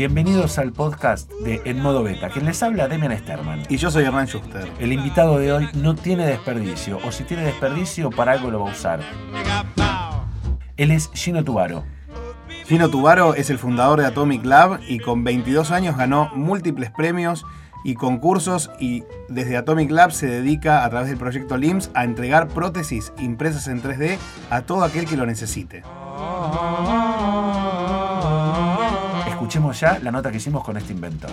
Bienvenidos al podcast de En Modo Beta. Quien les habla, Demian Sterman. Y yo soy Hernán Schuster. El invitado de hoy no tiene desperdicio, o si tiene desperdicio, para algo lo va a usar. Él es Gino Tubaro. Gino Tubaro es el fundador de Atomic Lab y con 22 años ganó múltiples premios y concursos y desde Atomic Lab se dedica a través del proyecto LIMS a entregar prótesis impresas en 3D a todo aquel que lo necesite. Escuchemos ya la nota que hicimos con este inventor.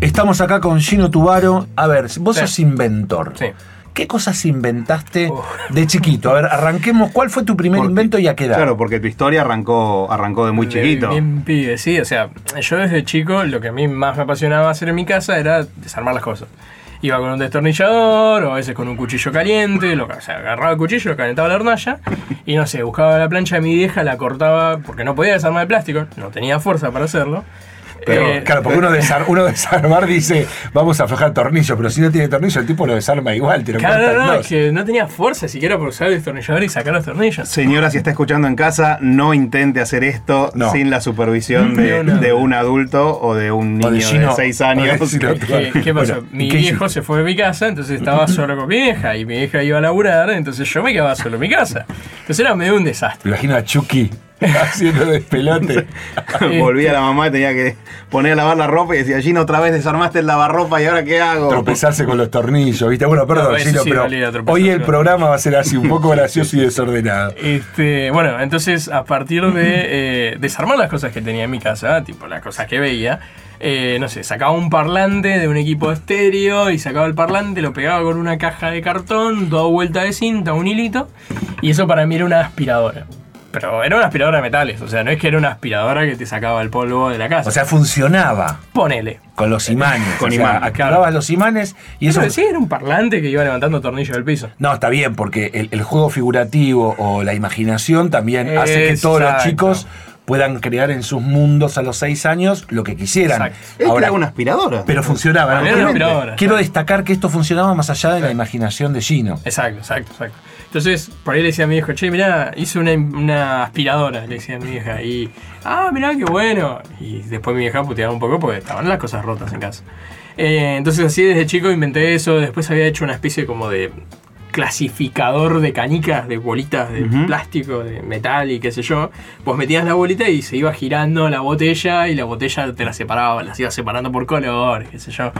Estamos acá con Gino Tubaro. A ver, vos Sí. sos inventor. Sí. ¿Qué cosas inventaste Uf. de chiquito? A ver, arranquemos. ¿Cuál fue tu primer Porque- invento y a qué edad? Claro, porque tu historia arrancó, arrancó de muy De chiquito. Bien pibe, sí. O sea, yo desde chico lo que a mí más me apasionaba hacer en mi casa era desarmar las cosas. Iba con un destornillador o a veces con un cuchillo caliente, lo, o sea, agarraba el cuchillo, calentaba la hornalla y no sé, buscaba la plancha de mi vieja, la cortaba porque no podía desarmar el plástico, no tenía fuerza para hacerlo. Pero, Eh, claro, porque uno, desar- uno desarmar dice, vamos a aflojar tornillo, pero si no tiene tornillo, el tipo lo desarma igual, te lo Claro, no, no, es que no tenía fuerza siquiera por usar el destornillador y sacar los tornillos. Señora, si está escuchando en casa, no intente hacer esto No. sin la supervisión de, No, no. de un adulto o de un O de niño de, Gino. 6 O de años. ¿Qué, qué pasó? Bueno, mi ¿qué viejo se fue de mi casa, entonces estaba solo con mi vieja y mi vieja iba a laburar, entonces yo me quedaba solo en mi casa. Entonces era medio un desastre. Me imagino a Chucky haciendo despelote. Volvía la mamá y tenía que poner a lavar la ropa y decía, Gino, otra vez desarmaste el lavarropa y ahora qué hago. Tropezarse con los tornillos, ¿viste? Bueno, perdón, No, Gino, sí pero hoy el programa va a ser así, un poco gracioso y desordenado. Este, bueno, entonces a partir de eh, desarmar las cosas que tenía en mi casa, tipo las cosas que veía, eh, no sé, sacaba un parlante de un equipo estéreo y sacaba el parlante, lo pegaba con una caja de cartón, dos vueltas de cinta, un hilito, y eso para mí era una aspiradora. Pero era una aspiradora de metales, o sea, no es que era una aspiradora que te sacaba el polvo de la casa. O sea, funcionaba ponele. con los imanes. Con o sea, imanes, activabas los imanes y eso... Eso sí, era un parlante que iba levantando tornillos del piso. No, está bien, porque el, el juego figurativo o la imaginación también hace que todos los chicos puedan crear en sus mundos a los seis años lo que quisieran. Exacto. Ahora, creaba una aspiradora. pero funcionaba. Era una aspiradora, Quiero destacar que esto funcionaba más allá de la imaginación de Gino. Exacto, exacto, exacto. Entonces, por ahí le decía a mi viejo, che, mirá, hice una, una aspiradora, le decía a mi vieja. Y, ah, mirá, qué bueno. Y después mi vieja puteaba un poco porque estaban las cosas rotas en casa. Eh, entonces, así desde chico inventé eso. Después había hecho una especie como de clasificador de canicas, de bolitas de plástico, de metal y qué sé yo. Vos metías la bolita y se iba girando la botella y la botella te la separaba, las iba separando por color, qué sé yo.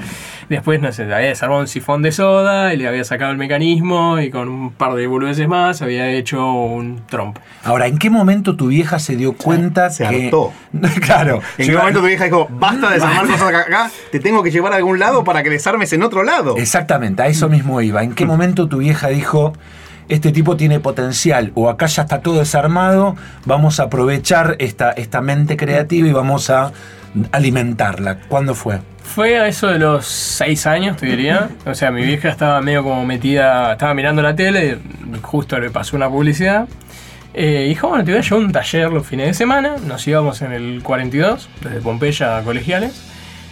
Después, no sé, había desarmado un sifón de soda y le había sacado el mecanismo y con un par de boludeces más había hecho un trompo. Ahora, ¿en qué momento tu vieja se dio cuenta se que. hartó. claro. ¿En qué momento tu vieja dijo, basta de desarmar cosas acá, acá, te tengo que llevar a algún lado para que desarmes en otro lado? Exactamente, a eso mismo iba. ¿En qué momento tu vieja dijo, este tipo tiene potencial o acá ya está todo desarmado, vamos a aprovechar esta, esta mente creativa y vamos a alimentarla? ¿Cuándo fue? Fue a eso de los seis años, te diría. O sea, mi vieja estaba medio como metida, estaba mirando la tele, justo le pasó una publicidad. Eh, dijo, bueno, te voy a llevar un taller los fines de semana. Nos íbamos en el 42, desde Pompeya a Colegiales.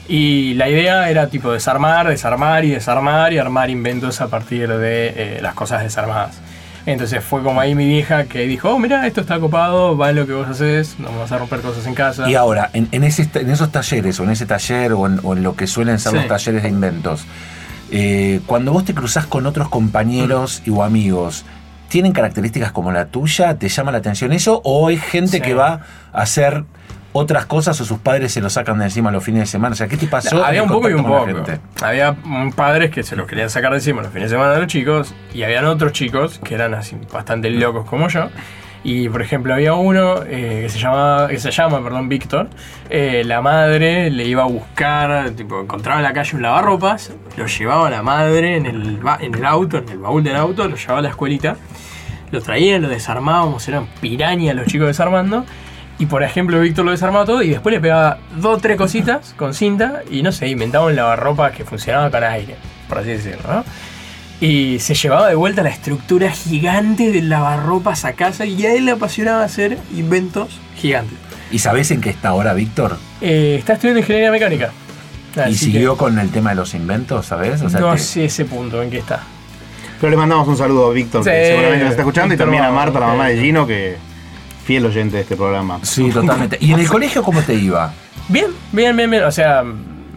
Y la idea era tipo desarmar, desarmar y desarmar y armar inventos a partir de eh, las cosas desarmadas. Entonces fue como ahí mi vieja que dijo, oh, mira, esto está copado, va lo que vos haces, no vamos a romper cosas en casa. Y ahora, en, en ese, en esos talleres, o en ese taller, o en, o en lo que suelen ser Sí. los talleres de inventos, eh, cuando vos te cruzás con otros compañeros y, o amigos, ¿tienen características como la tuya? ¿Te llama la atención eso? ¿O hay gente Sí. que va a hacer otras cosas o sus padres se lo sacan de encima los fines de semana? O sea, ¿qué te pasó? Había un poco y un poco. Había padres que se los querían sacar de encima los fines de semana de los chicos y habían otros chicos que eran así bastante locos como yo. Y por ejemplo había uno eh, que se llamaba, que se llama, perdón, Víctor. Eh, la madre le iba a buscar, tipo, encontraba en la calle un lavarropas, lo llevaba a la madre en el, en el auto, en el baúl del auto, lo llevaba a la escuelita, lo traían, lo desarmábamos, eran pirañas los chicos desarmando. Y por ejemplo, Víctor lo desarmaba todo y después le pegaba dos o tres cositas con cinta y no sé, inventaba un lavarropas que funcionaba con aire, por así decirlo, ¿no? Y se llevaba de vuelta la estructura gigante del lavarropas a casa y a él le apasionaba hacer inventos gigantes. ¿Y sabés en qué está ahora Víctor? Eh, está estudiando ingeniería mecánica. ¿Y siguió con el tema de los inventos, sabés? O sea, no te- sé ese punto en qué está. Pero le mandamos un saludo a Víctor, que seguramente nos está escuchando, Víctor y también a Marta, la mamá de. Gino, que fiel oyente de este programa. Sí, totalmente. ¿Y en el colegio cómo te iba? Bien, bien, bien, bien. O sea,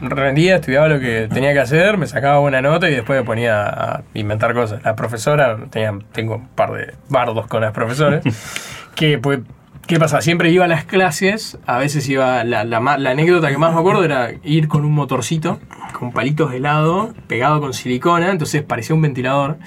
rendía, estudiaba lo que tenía que hacer, me sacaba buena nota y después me ponía a inventar cosas. La profesora, tenía, tengo un par de bardos con las profesores, que pues, ¿qué pasa? Siempre iba a las clases, a veces iba, la, la la anécdota que más me acuerdo era ir con un motorcito, con palitos de helado, pegado con silicona, entonces parecía un ventilador.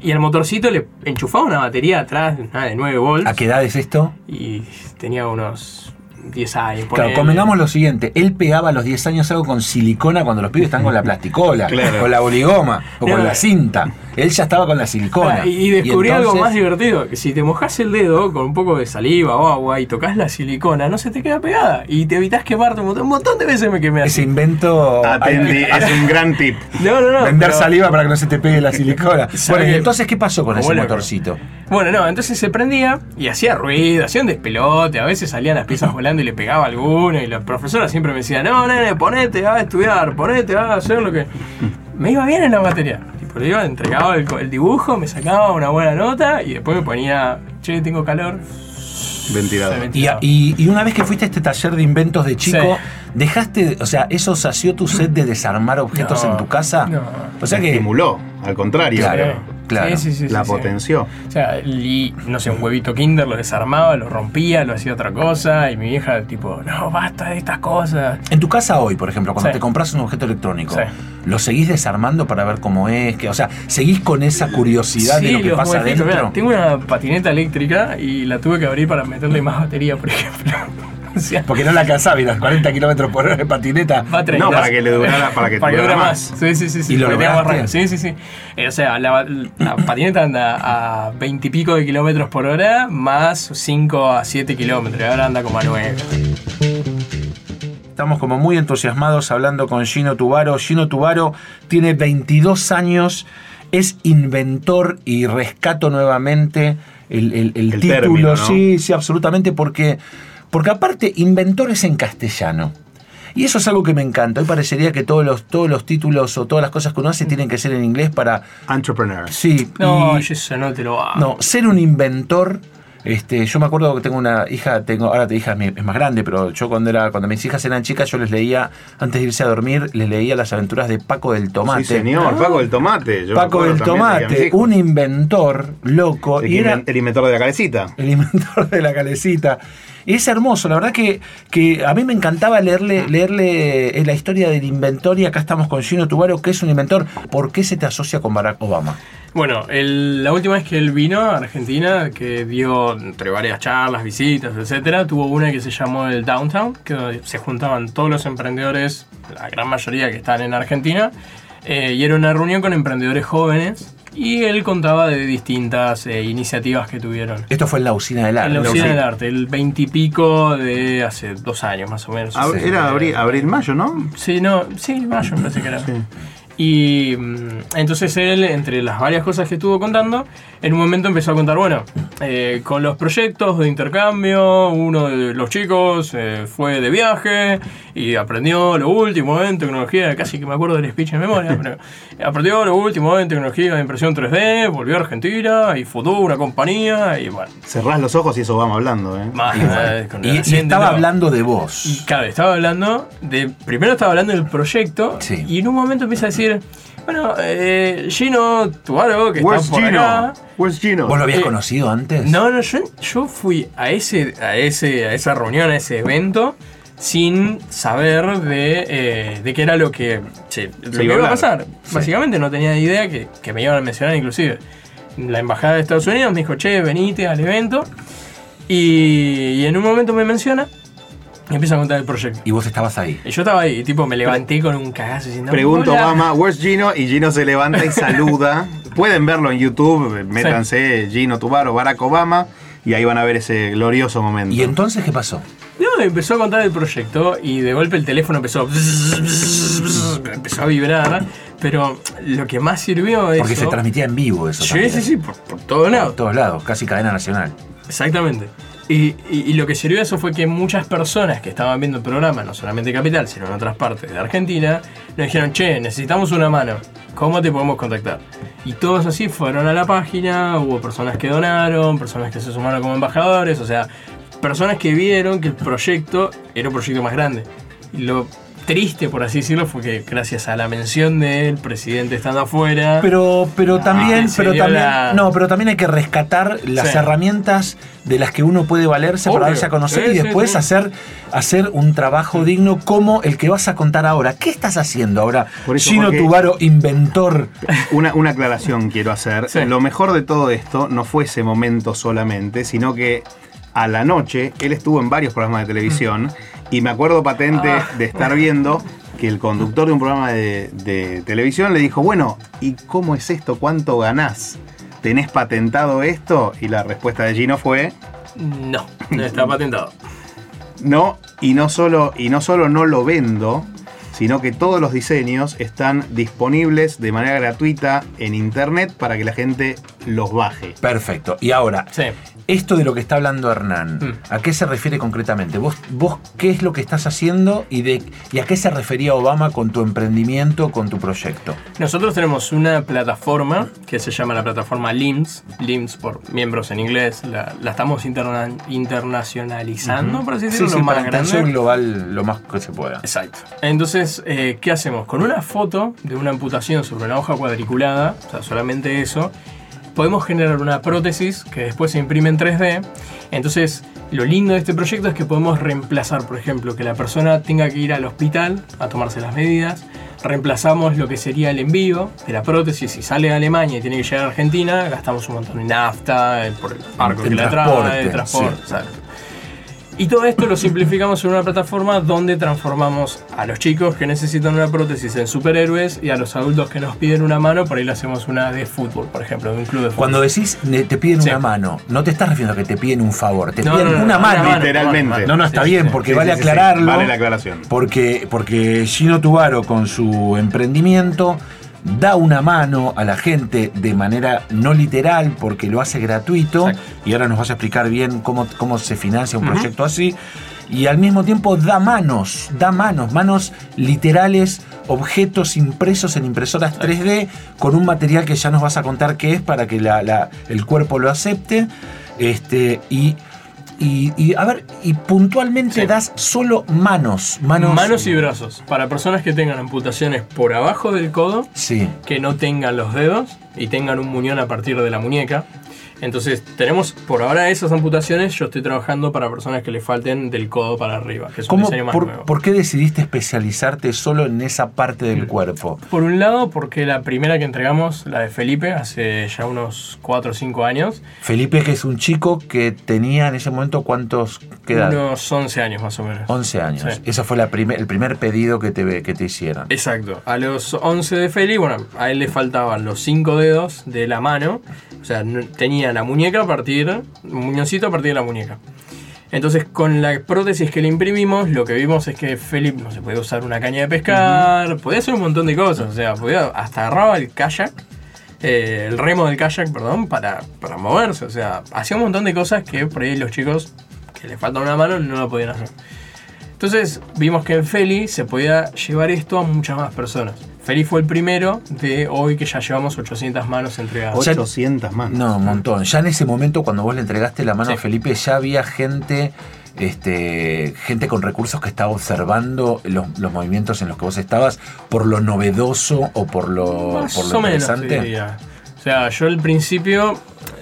Y al motorcito le enchufaba una batería atrás, nada, de 9 volts. ¿A qué edad es esto? Y tenía unos 10 años. Claro, convengamos lo siguiente, él pegaba a los 10 años algo con silicona cuando los pibes están con la plasticola, Claro. con la boligoma o con la cinta. Él ya estaba con la silicona. Ah, y, y descubrí algo entonces- más divertido, que si te mojas el dedo con un poco de saliva o agua y tocas la silicona, no se te queda pegada y te evitas quemarte un montón, un montón de veces me quemé Ese así. invento... Atendí, es un gran tip. No, no, no. Vender pero- saliva para que no se te pegue la silicona. ¿Sabe Bueno, y entonces, ¿qué pasó con ese motorcito? Bueno, no, entonces se prendía y hacía ruido, hacía un despelote, a veces salían las piezas volando y le pegaba a alguno y la profesora siempre me decía, no, nene, ponete a estudiar, ponete a hacer lo que... Me iba bien en la materia. Le iba, entregaba el, el dibujo, me sacaba una buena nota y después me ponía, che, tengo calor. Ventilador. Y, ventilaba. y- y una vez que fuiste a este taller de inventos de chico, Sí. ¿dejaste, o sea, eso sació tu sed de desarmar objetos No, en tu casa? no. O sea que... Estimuló, al contrario. Claro, claro. Sí, sí, sí, la sí, sí. potenció. O sea, y, no sé, un huevito Kinder lo desarmaba, lo rompía, lo hacía otra cosa. Y mi vieja, tipo, no, basta de estas cosas. En tu casa hoy, por ejemplo, cuando Sí. te compras un objeto electrónico, Sí. ¿Lo seguís desarmando para ver cómo es? Que, o sea, ¿seguís con esa curiosidad de lo que pasa mirá, tengo una patineta eléctrica y la tuve que abrir para meterle más batería, por ejemplo. o sea, Porque no la alcanzaba y los 40 kilómetros por hora de patineta. va a 30. No, para que le durara, para que, Para que durara dure más. Sí, sí, sí. sí ¿Y lo más. Sí, sí, sí. Eh, o sea, la, la patineta anda a 20 y pico de kilómetros por hora, más 5 a 7 kilómetros. Y ahora anda como a 9. Estamos como muy entusiasmados hablando con Gino Tubaro. Gino Tubaro tiene 22 años, es inventor y rescato nuevamente el, el- el El título. término, ¿no? Sí, sí, absolutamente, porque, porque aparte, inventor es en castellano. Y eso es algo que me encanta. Hoy parecería que todos los, todos los títulos o todas las cosas que uno hace tienen que ser en inglés para... Entrepreneur. Sí, No, y- yo eso no te lo hago. no, ser un inventor. Este, yo me acuerdo que tengo una hija, tengo, ahora tu hija es más grande, pero yo cuando era, cuando mis hijas eran chicas, yo les leía, antes de irse a dormir, les leía las aventuras de Paco del Tomate. Sí, señor, Paco del Tomate. Yo Paco del Tomate, un inventor loco, El, y era el inventor de la calecita. el inventor de la calecita. Es hermoso, la verdad que, que a mí me encantaba leerle, leerle eh, la historia del inventor y acá estamos con Gino Tubaro, que es un inventor. ¿Por qué se te asocia con Barack Obama? Bueno, el- la última vez que él vino a Argentina, que dio entre varias charlas, visitas, etcétera, tuvo una que se llamó el Downtown, que se juntaban todos los emprendedores, la gran mayoría que están en Argentina, eh, y era una reunión con emprendedores jóvenes, y él contaba de distintas eh, iniciativas que tuvieron. Esto fue en la usina del arte. En la. Usina del Arte, el veintipico de hace dos años más o menos. Ab- Sí. Era abril, abril, mayo, ¿no? Sí, no, sí, mayo me parece que era. Sí. Y mm, entonces él, entre las varias cosas que estuvo contando, en un momento empezó a contar, bueno, eh, con los proyectos de intercambio, uno de los chicos eh, fue de viaje y aprendió lo último en tecnología, casi que me acuerdo del speech en memoria, pero aprendió lo último en tecnología de impresión 3D, volvió a Argentina y fundó una compañía y bueno, Cerrás los ojos y eso vamos hablando, ¿eh? más Y, y estaba no. hablando de Y vos. claro, estaba hablando de. Primero estaba hablando del proyecto. Sí. Y en un momento empieza a decir. Bueno, eh, Gino Tuaro, que está Where's por Gino? acá. Where's Gino? ¿Vos lo habías Eh, conocido antes? No, no, yo, yo fui a ese, a ese, a esa reunión, a ese evento, sin saber de, eh, de qué era lo que, che, lo que iba a iba a hablar. pasar. Básicamente no tenía ni idea que, que me iban a mencionar inclusive. La embajada de Estados Unidos me dijo, che, venite al evento. Y, y en un momento me menciona y empieza a contar el proyecto. Y vos estabas ahí. Y yo estaba ahí, y tipo, me levanté con un cagazo diciendo. Pregunta "Hola". Obama, where's Gino? Y Gino se levanta y saluda. Pueden verlo en YouTube, métanse Gino Tubaro, Barack Obama, y ahí van a ver ese glorioso momento. ¿Y entonces qué pasó? No, empezó a contar el proyecto y de golpe el teléfono empezó. empezó a vibrar. Pero lo que más sirvió es. Porque se transmitía en vivo eso. Sí, también. sí, sí, por, por todos Por lados. todos lados, casi cadena nacional. Exactamente. Y, lo que sirvió eso fue que muchas personas que estaban viendo el programa, no solamente en Capital, sino en otras partes de Argentina, nos dijeron, che, necesitamos una mano ¿cómo te podemos contactar? Y todos así fueron a la página, hubo personas que donaron, personas que se sumaron como embajadores, o sea, personas que vieron que el proyecto era un proyecto más grande. Triste, por así decirlo, fue que gracias a la mención del presidente estando afuera. Pero, pero también, Ah, se pero también, la- no, pero también hay que rescatar las Sí. herramientas de las que uno puede valerse Obvio. para darse a conocer Sí, y después sí. hacer, hacer un trabajo digno como el que vas a contar ahora. ¿Qué estás haciendo ahora? Por eso, Gino porque- Tubaro, inventor. Una, una aclaración quiero hacer. Sí. Lo mejor de todo esto no fue ese momento solamente, sino que a la noche él estuvo en varios programas de televisión y me acuerdo patente Ah. de estar viendo que el conductor de un programa de, de televisión le dijo, bueno, ¿y cómo es esto? ¿Cuánto ganás? ¿Tenés patentado esto? Y la respuesta de Gino fue, No, no está patentado. no, y no solo, y no solo no lo vendo, sino que todos los diseños están disponibles de manera gratuita en internet para que la gente los baje. Perfecto. Y ahora, Sí. esto de lo que está hablando Hernán, Mm. ¿a qué se refiere concretamente? ¿Vos, vos qué es lo que estás haciendo y, de, y a qué se refería Obama con tu emprendimiento, con tu proyecto? Nosotros tenemos una plataforma que se llama la plataforma LIMS, LIMS por miembros en inglés, la, la estamos interna- internacionalizando, por así decirlo, lo más para intención grande. global lo más que se pueda. Exacto. Entonces, eh, ¿qué hacemos? Con una foto de una amputación sobre una hoja cuadriculada, o sea, solamente eso, podemos generar una prótesis que después se imprime en 3D. Entonces, lo lindo de este proyecto es que podemos reemplazar, por ejemplo, que la persona tenga que ir al hospital a tomarse las medidas. Reemplazamos lo que sería el envío de la prótesis. Si sale de Alemania y tiene que llegar a Argentina, gastamos un montón en nafta, eh, por el barco que la transporte, trae, transporte, sí. Y todo esto lo simplificamos en una plataforma donde transformamos a los chicos que necesitan una prótesis en superhéroes y a los adultos que nos piden una mano, por ahí le hacemos una de fútbol, por ejemplo, de un club de fútbol. Cuando decís te piden Sí. una mano, no te estás refiriendo a que te piden un favor, te No, piden no, no, una no, mano. Literalmente. No, no, está Sí, bien, porque Sí, vale sí, sí, sí. aclararlo. Vale la aclaración. Porque, porque Gino Tubaro con su emprendimiento da una mano a la gente de manera no literal porque lo hace gratuito Exacto. y ahora nos vas a explicar bien cómo, cómo se financia un proyecto así y al mismo tiempo da manos, da manos, manos literales, objetos impresos en impresoras 3D con un material que ya nos vas a contar qué es para que la- la- el cuerpo lo acepte este, y, y, y, a ver, y puntualmente Sí. das solo manos, manos, Manos y brazos. Para personas que tengan amputaciones por abajo del codo, Sí. que no tengan los dedos y tengan un muñón a partir de la muñeca. Entonces, tenemos por ahora esas amputaciones. Yo estoy trabajando para personas que le falten del codo para arriba, que es un ¿Cómo, diseño más por, nuevo. por qué decidiste especializarte solo en esa parte del Mm. cuerpo? Por un lado, porque la primera que entregamos, la de Felipe, hace ya unos 4 o 5 años, Felipe, que es un chico que tenía en ese momento cuántos ¿qué edad? unos 11 años más o menos. 11 años. Sí. Ese fue la primer- el primer pedido que te, que te hicieron. Exacto. A los 11 de Feli, bueno, a él le faltaban los 5 dedos de la mano. O sea, tenía la muñeca a partir, un muñoncito a partir de la muñeca. Entonces, con la prótesis que le imprimimos, lo que vimos es que Feli no se podía usar una caña de pescar, podía hacer un montón de cosas. O sea, podía, hasta agarraba el kayak, eh, el remo del kayak, perdón, para, para moverse. O sea, hacía un montón de cosas que por ahí los chicos que le falta una mano no lo podían hacer. Entonces vimos que en Feli se podía llevar esto a muchas más personas. Feli fue el primero de hoy que ya llevamos 800 manos entregadas. sea, 800 más. No, un montón. Ya en ese momento, cuando vos le entregaste la mano Sí. a Felipe, ya había gente, este, gente con recursos que estaba observando los, los movimientos en los que vos estabas por lo novedoso o por lo, Más por lo o menos, te interesante. diría. O sea, yo al principio,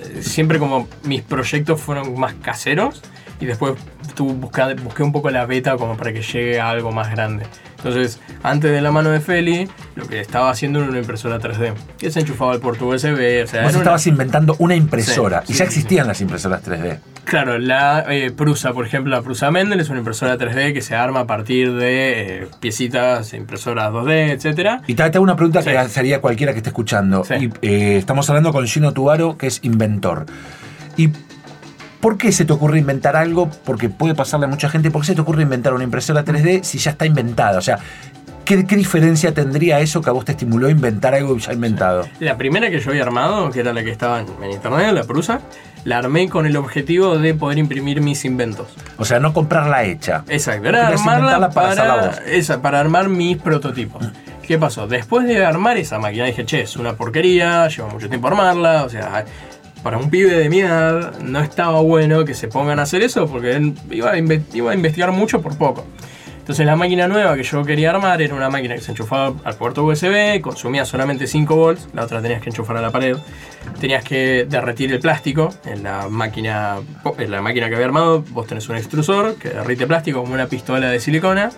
eh, siempre como mis proyectos fueron más caseros y después tuve, buscé, busqué un poco la beta como para que llegue a algo más grande. Entonces, antes de la mano de Feli, lo que estaba haciendo era una impresora 3D, que se enchufaba al puerto USB. O sea, Vos una- estabas inventando una impresora Sí, y sí, ya sí, existían las impresoras 3D. Claro, la eh, Prusa, por ejemplo, la Prusa Mendel es una impresora 3D que se arma a partir de eh, piecitas, impresoras 2D, etcétera. Y te, hago una pregunta que Sí. haría cualquiera que esté escuchando. Y, eh, estamos hablando con Gino Tubaro, que es inventor. ¿Y por qué se te ocurre inventar algo? Porque puede pasarle a mucha gente. ¿Por qué se te ocurre inventar una impresora 3D si ya está inventada? O sea, ¿qué, qué diferencia tendría eso que a vos te estimuló a inventar algo ya inventado? La primera que yo había armado, que era la que estaba en, internet, la Prusa, la armé con el objetivo de poder imprimir mis inventos. O sea, no comprarla hecha. Exacto, era armarla para para, esa, para armar mis prototipos. ¿Qué pasó? Después de armar esa máquina dije, che, es una porquería, lleva mucho tiempo armarla, o sea, para un pibe de mi edad no estaba bueno que se pongan a hacer eso porque él iba a, iba a investigar mucho por poco. Entonces la máquina nueva que yo quería armar era una máquina que se enchufaba al puerto USB, consumía solamente 5 volts, la otra tenías que enchufar a la pared, tenías que derretir el plástico en la máquina, en la máquina que había armado, vos tenés un extrusor que derrite plástico como una pistola de silicona,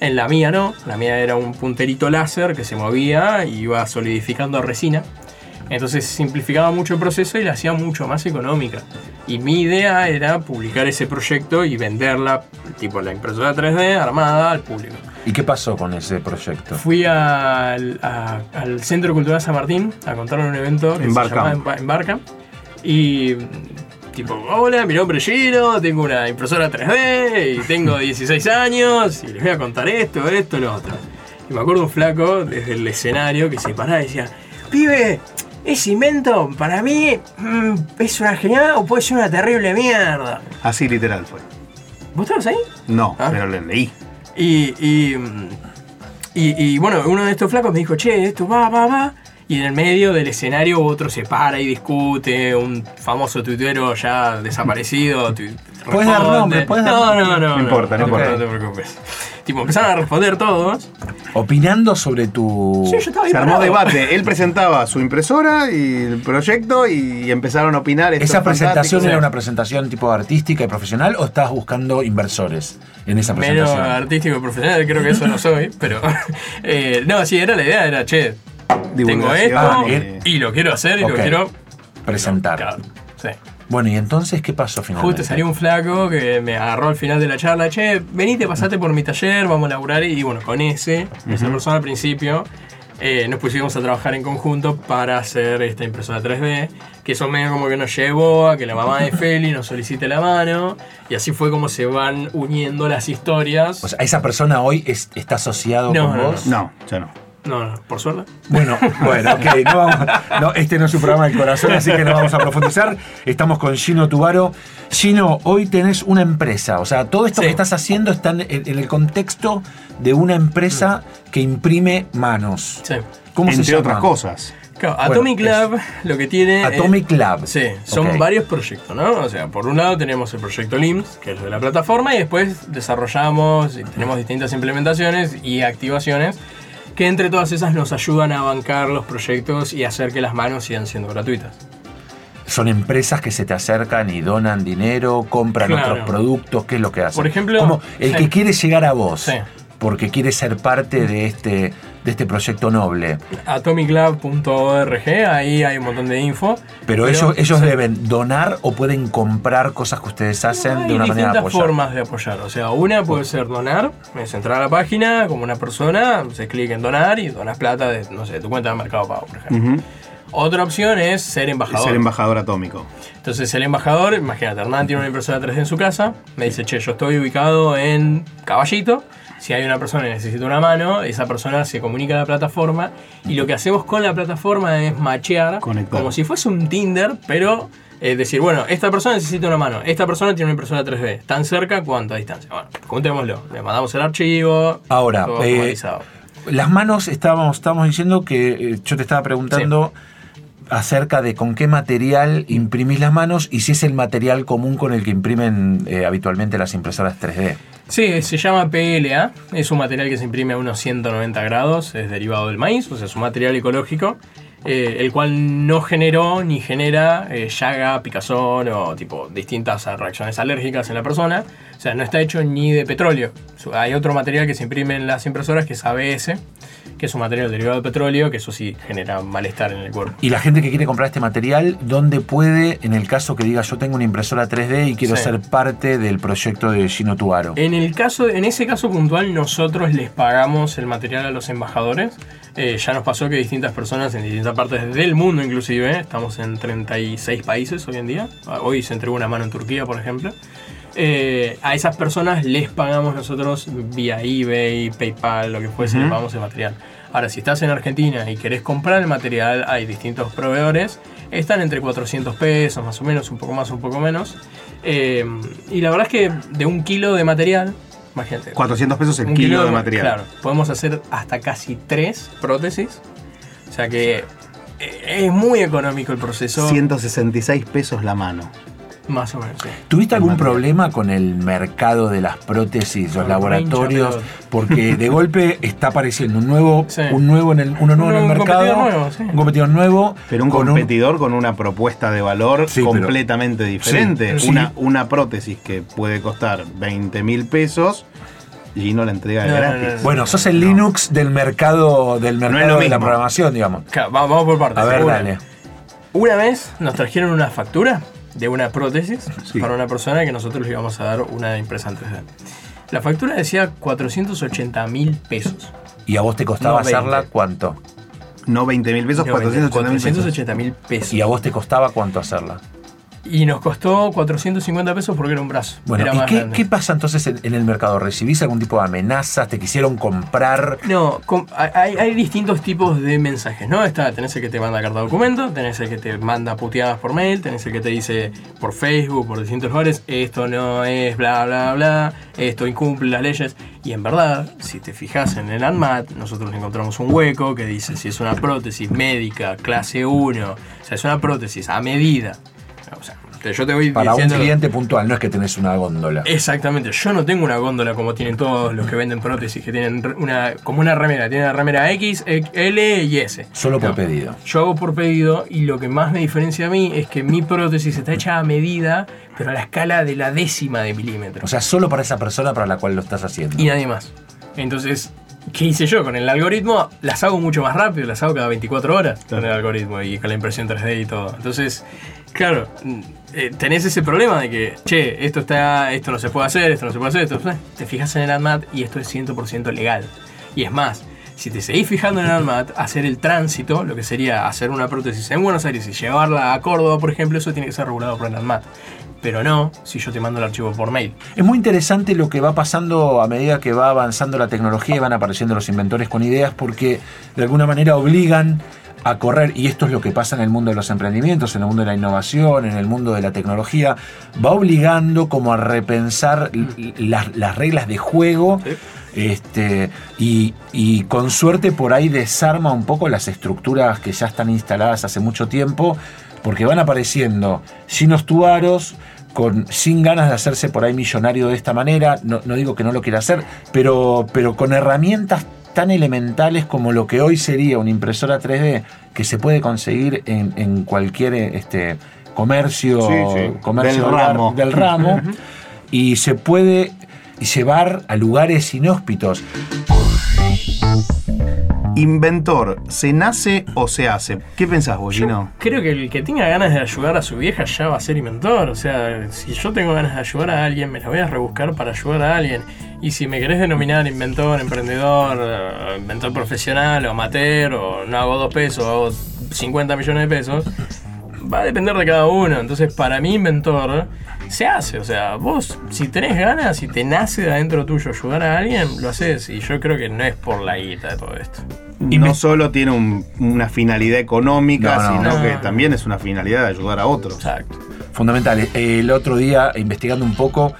en la mía no, la mía era un punterito láser que se movía y iba solidificando resina. Entonces simplificaba mucho el proceso y la hacía mucho más económica. Y mi idea era publicar ese proyecto y venderla, tipo la impresora 3D armada al público. ¿Y qué pasó con ese proyecto? Fui al, a- al Centro Cultural San Martín a contar un evento que En se Barcamp. llamaba Emba- Embarcamp. Y tipo, hola, mi nombre es Gino, tengo una impresora 3D y tengo 16 años y les voy a contar esto, esto, lo otro. Y me acuerdo un flaco desde el escenario que se paraba y decía, pibe, ese invento para mí mm, es una genial o puede ser una terrible mierda. Así literal fue. ¿Vos estabas ahí? No, Ah. pero le leí. Y, y, mm, y- y, bueno, uno de estos flacos me dijo, che, esto va, va, va. Y en el medio del escenario otro se para y discute, un famoso tuitero ya desaparecido. tu- Puedes dar nombre, puedes dar- no, no, no, No importa, no importa. No te preocupes. Tipo, empezaron a responder todos. Opinando sobre tu... Sí, yo estaba ahí Se armó parado. debate. Él presentaba su impresora y el proyecto y empezaron a opinar. esto ¿Esa es presentación era una presentación tipo artística y profesional o estás buscando inversores en esa Menos presentación? artístico y profesional, creo que eso no soy, pero... eh, no, sí, era la idea, era, che, tengo esto y- y lo quiero hacer y lo quiero... Presentar. Claro, sí. Bueno, ¿y entonces qué pasó finalmente? Justo salió un flaco que me agarró al final de la charla, che, venite, pasate por mi taller, vamos a laburar. Y bueno, con ese, esa persona al principio, eh, nos pusimos a trabajar en conjunto para hacer esta impresora 3D, que eso medio como que nos llevó a que la mamá de Feli nos solicite la mano, y así fue como se van uniendo las historias. O sea, ¿esa persona hoy es- está asociado No, con no, vos? No, ya no. No, no, por suerte. Bueno, bueno, ok, no vamos- no, este no es un programa del corazón, así que no vamos a profundizar. Estamos con Gino Tubaro. Gino, hoy tenés una empresa, o sea, todo esto Sí. que estás haciendo está en, en el contexto de una empresa que imprime manos. Sí. ¿Cómo se Entre llama? otras cosas. Claro, Bueno, Atomic es- Lab lo que tiene. Atomic es- Lab. Sí, son varios proyectos, ¿no? O sea, por un lado tenemos el proyecto LIMS, que es de la plataforma, y después desarrollamos y tenemos distintas implementaciones y activaciones que entre todas esas nos ayudan a bancar los proyectos y hacer que las manos sigan siendo gratuitas. Son empresas que se te acercan y donan dinero, compran Claro. otros productos, ¿qué es lo que hacen? Por ejemplo, Como el sí. que quiere llegar a vos, Sí. porque quiere ser parte de este, de este proyecto noble. atomiclab.org, ahí hay un montón de info. Pero, ellos, ellos sí. deben donar o pueden comprar cosas que ustedes hacen Hay de una manera de distintas apoyar. formas de apoyar. O sea, una puede ser donar, es entrar a la página como una persona, se clica en donar y donas plata de, no sé, tu cuenta de Mercado Pago, por ejemplo. Otra opción es ser embajador. Ser embajador atómico. Entonces el embajador, imagínate, Hernán tiene una impresora 3D en su casa, me dice, che, yo estoy ubicado en Caballito, si hay una persona que necesita una mano, esa persona se comunica a la plataforma y lo que hacemos con la plataforma es machear Conectar. como si fuese un Tinder, pero es decir, bueno, esta persona necesita una mano, esta persona tiene una impresora 3D, tan cerca, ¿cuánto a distancia? Bueno, juntémoslo, le mandamos el archivo. Ahora, todo eh. Las manos, estábamos, estábamos diciendo que eh, yo te estaba preguntando acerca de con qué material imprimís las manos y si es el material común con el que imprimen eh, habitualmente las impresoras 3D. Sí, se llama PLA, es un material que se imprime a unos 190 grados, es derivado del maíz, o sea, es un material ecológico, eh, el cual no generó ni genera eh, llaga, picazón o tipo distintas reacciones alérgicas en la persona, o sea, no está hecho ni de petróleo. Hay otro material que se imprime en las impresoras que es ABS, que es un material derivado de petróleo, que eso sí genera malestar en el cuerpo. Y la gente que quiere comprar este material, ¿dónde puede, en el caso que diga yo tengo una impresora 3D y quiero Sí. ser parte del proyecto de Gino Tuaro? En el caso, en ese caso puntual, nosotros les pagamos el material a los embajadores. Eh, ya nos pasó que distintas personas en distintas partes del mundo, inclusive, estamos en 36 países hoy en día. Ah, Hoy se entregó una mano en Turquía, por ejemplo. Eh, a esas personas les pagamos nosotros vía eBay, PayPal, lo que fuese, les pagamos el material. Ahora, si estás en Argentina y querés comprar el material, hay distintos proveedores. Están entre 400 pesos, más o menos, un poco más, un poco menos. Eh, y la verdad es que de un kilo de material, Imagínate. 400 pesos el kilo, de material. Claro, podemos hacer hasta casi tres prótesis. O sea que eh, es muy económico el proceso. 166 pesos la mano. Más o menos, sí. ¿Tuviste algún material. problema con el mercado de las prótesis, los laboratorios? Porque de golpe está apareciendo un nuevo, Sí. un nuevo en el, uno nuevo en el Un mercado, competidor nuevo, sí. un competidor nuevo, Pero un con competidor con una propuesta de valor Sí, pero- completamente diferente. Sí, una, sí. una prótesis que puede costar 20 mil pesos y no la entrega no, gratis. no, no. Bueno, sos el No. Linux del mercado del No es mercado de la programación, digamos. Claro, vamos por partes. A ver, Una. dale. Una vez nos trajeron una factura de una prótesis Sí. para una persona que nosotros le íbamos a dar una impresa en 3D. La factura decía 480 mil pesos. ¿Y a vos te costaba No, 20. hacerla cuánto? No 20 mil pesos, No, 480 mil pesos. 480 mil pesos. ¿Y a vos te costaba cuánto hacerla? Y nos costó 450 pesos porque era un brazo. Bueno, era ¿y más qué, qué pasa entonces en, en el mercado? ¿Recibís algún tipo de amenazas? ¿Te quisieron comprar? No, com- hay, hay distintos tipos de mensajes, ¿no? Está, tenés el que te manda carta de documento, tenés el que te manda puteadas por mail, tenés el que te dice por Facebook, por distintos lugares, esto no es bla bla bla, esto incumple las leyes. Y en verdad, si te fijas en el ANMAT, nosotros encontramos un hueco que dice si es una prótesis médica clase 1, o sea, es una prótesis a medida. O sea, te- yo te voy Para un cliente puntual, no es que tenés una góndola. Exactamente, yo no tengo una góndola como tienen todos los que venden prótesis, que tienen una, como una remera, tienen la remera X, L y S. Solo por No. pedido. Yo hago por pedido y lo que más me diferencia a mí es que mi prótesis está hecha a medida, pero a la escala de la décima de milímetro. O sea, solo para esa persona para la cual lo estás haciendo. y nadie más. Entonces, ¿qué hice yo? Con el algoritmo las hago mucho más rápido, las hago cada 24 horas con el algoritmo y con la impresión 3D y todo. Entonces, claro, mm, eh, tenés ese problema de que, che, esto está, esto no se puede hacer, esto no se puede hacer, esto eh, te fijas en el ANMAT y esto es 100% legal. Y es más, si te seguís fijando en el ANMAT, hacer el tránsito, lo que sería hacer una prótesis en Buenos Aires y llevarla a Córdoba, por ejemplo, eso tiene que ser regulado por el ANMAT. Pero no si yo te mando el archivo por mail. Es muy interesante lo que va pasando a medida que va avanzando la tecnología y van apareciendo los inventores con ideas porque de alguna manera obligan a correr, y esto es lo que pasa en el mundo de los emprendimientos, en el mundo de la innovación, en el mundo de la tecnología, va obligando como a repensar las, las reglas de juego este, y, y con suerte por ahí desarma un poco las estructuras que ya están instaladas hace mucho tiempo, porque van apareciendo chinos tuaros, con, sin ganas de hacerse por ahí millonario de esta manera, no, no digo que no lo quiera hacer, pero, pero con herramientas tan elementales como lo que hoy sería una impresora 3D que se puede conseguir en, en cualquier este, comercio, Sí, sí. comercio Del ramo. del ramo y se puede llevar a lugares inhóspitos. Inventor, ¿se nace o se hace? ¿Qué pensás vos, Gino? Creo que el que tenga ganas de ayudar a su vieja ya va a ser inventor. O sea, si yo tengo ganas de ayudar a alguien, me la voy a rebuscar para ayudar a alguien. Y si me querés denominar inventor, emprendedor, eh, inventor profesional o amateur, o no hago dos pesos, hago 50 millones de pesos, va a depender de cada uno. Entonces, para mí, inventor se hace. O sea, vos, si tenés ganas, si te nace de adentro tuyo ayudar a alguien, lo haces. Y yo creo que no es por la guita de todo esto. Y no me- solo tiene un- una finalidad económica, No, no, sino no. que también es una finalidad de ayudar a otros. Exacto. fundamentales. El otro día, investigando un poco,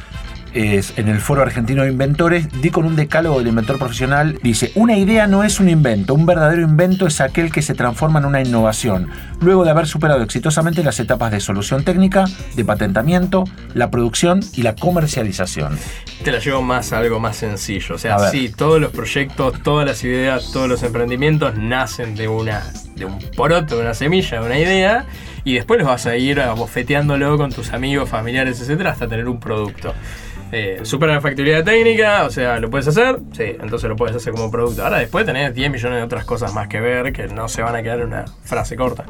es, en el Foro Argentino de Inventores, di con un decálogo del inventor profesional. Dice, una idea no es un invento, un verdadero invento es aquel que se transforma en una innovación, luego de haber superado exitosamente las etapas de solución técnica, de patentamiento, la producción y la comercialización. Te la llevo más a algo más sencillo. O sea, sí, todos los proyectos, todas las ideas, todos los emprendimientos nacen de una de un poroto, de una semilla, de una idea, y después los vas a ir abofeteándolo con tus amigos, familiares, etcétera, hasta tener un producto. Eh, supera la factibilidad técnica, o sea, ¿lo puedes hacer? Sí, entonces lo puedes hacer como producto. Ahora después tenés 10 millones de otras cosas más que ver que no se van a quedar en una frase corta.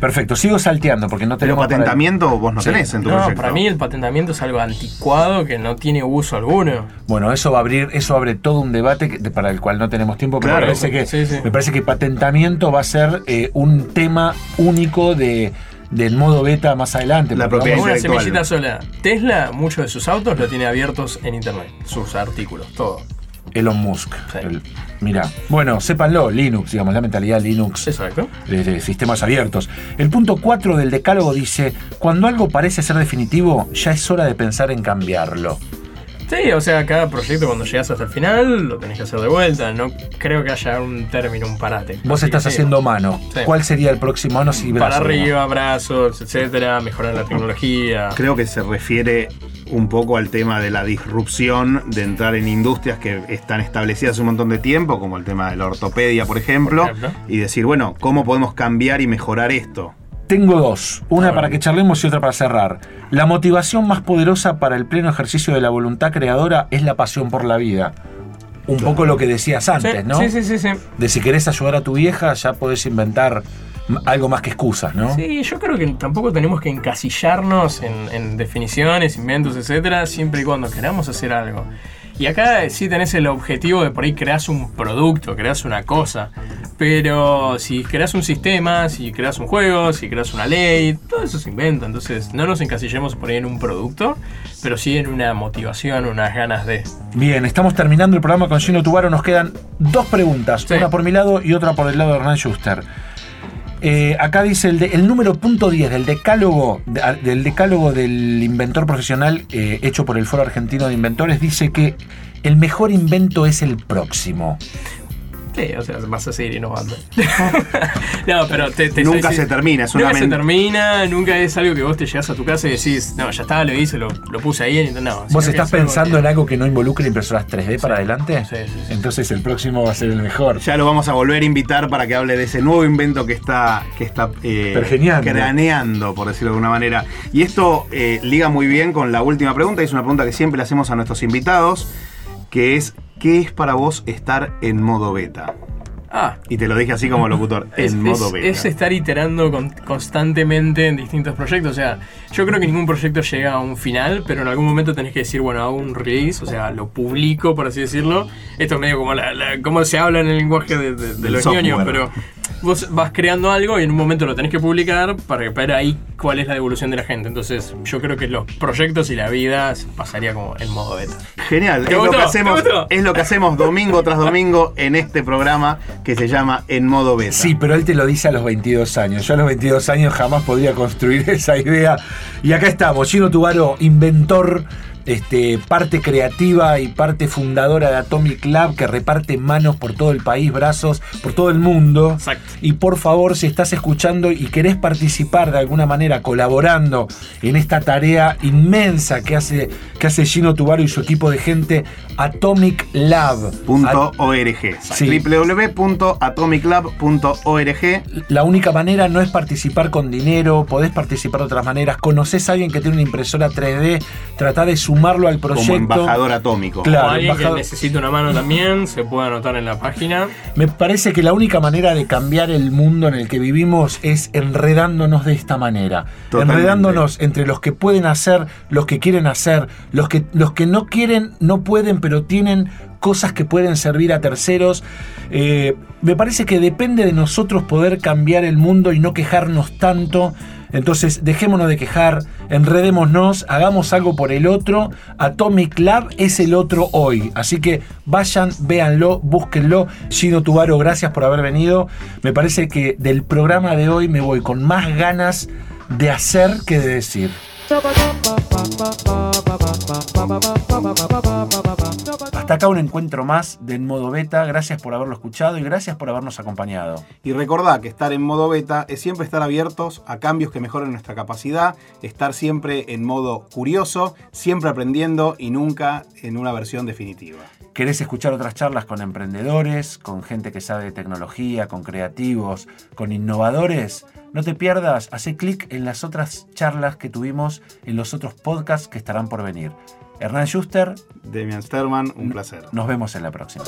Perfecto, sigo salteando porque no Pero tenemos... para- patentamiento vos no Sí. tenés en tu No, proyecto. para mí el patentamiento es algo anticuado que no tiene uso alguno. Bueno, eso va a abrir, eso abre todo un debate que- para el cual no tenemos tiempo, pero Claro, me, parece que, sí, sí. me parece que patentamiento va a ser eh, un tema único de, del modo beta más adelante. La porque propiedad Una semillita sola. Tesla, muchos de sus autos lo tiene abiertos en internet. Sus artículos, todo. Elon Musk. Sí. el- mira, bueno, sépanlo, Linux, digamos, la mentalidad Linux Exacto. de, de sistemas abiertos. El punto 4 del decálogo dice, cuando algo parece ser definitivo, ya es hora de pensar en cambiarlo. Sí, o sea, cada proyecto cuando llegas hasta el final lo tenés que hacer de vuelta. No creo que haya un término, un parate. Vos Así estás que sí. haciendo mano. Sí. ¿Cuál sería el próximo manos y Para arriba, brazos, etcétera, mejorar la tecnología. Creo que se refiere un poco al tema de la disrupción de entrar en industrias que están establecidas hace un montón de tiempo, como el tema de la ortopedia, por ejemplo, Por ejemplo. y decir, bueno, ¿cómo podemos cambiar y mejorar esto? Tengo dos, una para que charlemos y otra para cerrar. La motivación más poderosa para el pleno ejercicio de la voluntad creadora es la pasión por la vida. Un Claro. poco lo que decías Sí, antes, ¿no? sí, sí, sí, sí. De si querés ayudar a tu vieja, ya podés inventar algo más que excusas, ¿no? Sí, yo creo que tampoco tenemos que encasillarnos en, en definiciones, inventos, etcétera, siempre y cuando queramos hacer algo. Y acá sí tenés el objetivo de por ahí creas un producto, creas una cosa. Pero si creas un sistema, si creas un juego, si creas una ley, todo eso se inventa. Entonces no nos encasillemos por ahí en un producto, pero sí en una motivación, unas ganas de. Bien, estamos terminando el programa con Gino Tubaro. Nos quedan dos preguntas, Sí. una por mi lado y otra por el lado de Hernán Schuster. Eh, acá dice el, número punto 10 del decálogo, de- a- del decálogo del inventor profesional eh, hecho por el Foro Argentino de Inventores, dice que el mejor invento es el próximo. Sí, o sea, vas a seguir innovando. no, pero te, te Nunca se termina, es una Nunca se termina, nunca es algo que vos te llegas a tu casa y decís, no, ya está, lo hice, lo, lo puse ahí. en- No, ¿Vos estás pensando en algo que no involucre impresoras 3D para adelante? Sí, sí, sí. Entonces el próximo va a ser el mejor. Ya lo vamos a volver a invitar para que hable de ese nuevo invento que está, que está eh, craneando, por decirlo de alguna manera. Y esto eh, liga muy bien con la última pregunta, y es una pregunta que siempre le hacemos a nuestros invitados, que es, ¿qué es para vos estar en modo beta? Ah, Y te lo dije así como locutor, es, en modo beta. es estar iterando con- constantemente en distintos proyectos. O sea, yo creo que ningún proyecto llega a un final, pero en algún momento tenés que decir, bueno, hago un release, o sea, lo publico, por así decirlo. Esto es medio como, la, la- como se habla en el lenguaje de, de- de Del los software. ñoños, pero vos vas creando algo y en un momento lo tenés que publicar para ver ahí cuál es la devolución de la gente. Entonces, yo creo que los proyectos y la vida pasaría como en modo beta. Genial, ¿Te es lo, que ¿Te hacemos, es lo que hacemos domingo tras domingo en este programa que se llama En modo beta. Sí, pero él te lo dice a los 22 años. Yo a los 22 años jamás podría construir esa idea. Y acá estamos, Gino Tubaro, inventor, este, parte creativa y parte fundadora de Atomic Lab, que reparte manos por todo el país, brazos por todo el mundo. Exacto. Y por favor, si estás escuchando y querés participar de alguna manera colaborando en esta tarea inmensa que hace, que hace Gino Tubaro y su equipo de gente, Atomic Lab. Punto .org. Sí. www.atomiclab.org La única manera no es participar con dinero, podés participar de otras maneras. Conoces a alguien que tiene una impresora 3D, tratá de sumarlo al proyecto. como embajador atómico. Claro. o alguien embajador- que necesite una mano también, se puede anotar en la página. Me parece que la única manera de cambiar el mundo en el que vivimos es enredándonos de esta manera. Totalmente. Enredándonos entre los que pueden hacer, los que quieren hacer, los que, los que no quieren, no pueden, pero tienen cosas que pueden servir a terceros. Eh, me parece que depende de nosotros poder cambiar el mundo y no quejarnos tanto. Entonces, dejémonos de quejar, enredémonos, hagamos algo por el otro. Atomic Lab es el otro hoy. Así que vayan, véanlo, búsquenlo. Gino Tubaro, gracias por haber venido. Me parece que del programa de hoy me voy con más ganas de hacer que de decir. Hasta acá un encuentro más de En Modo Beta. Gracias por haberlo escuchado y gracias por habernos acompañado. Y recordá que estar en modo beta es siempre estar abiertos a cambios que mejoren nuestra capacidad, estar siempre en modo curioso, siempre aprendiendo y nunca en una versión definitiva. ¿Querés escuchar otras charlas con emprendedores, con gente que sabe de tecnología, con creativos, con innovadores? No te pierdas, hace clic en las otras charlas que tuvimos en los otros podcasts que estarán por venir. Hernán Schuster, Demian Sterman, un placer. nos vemos en la próxima.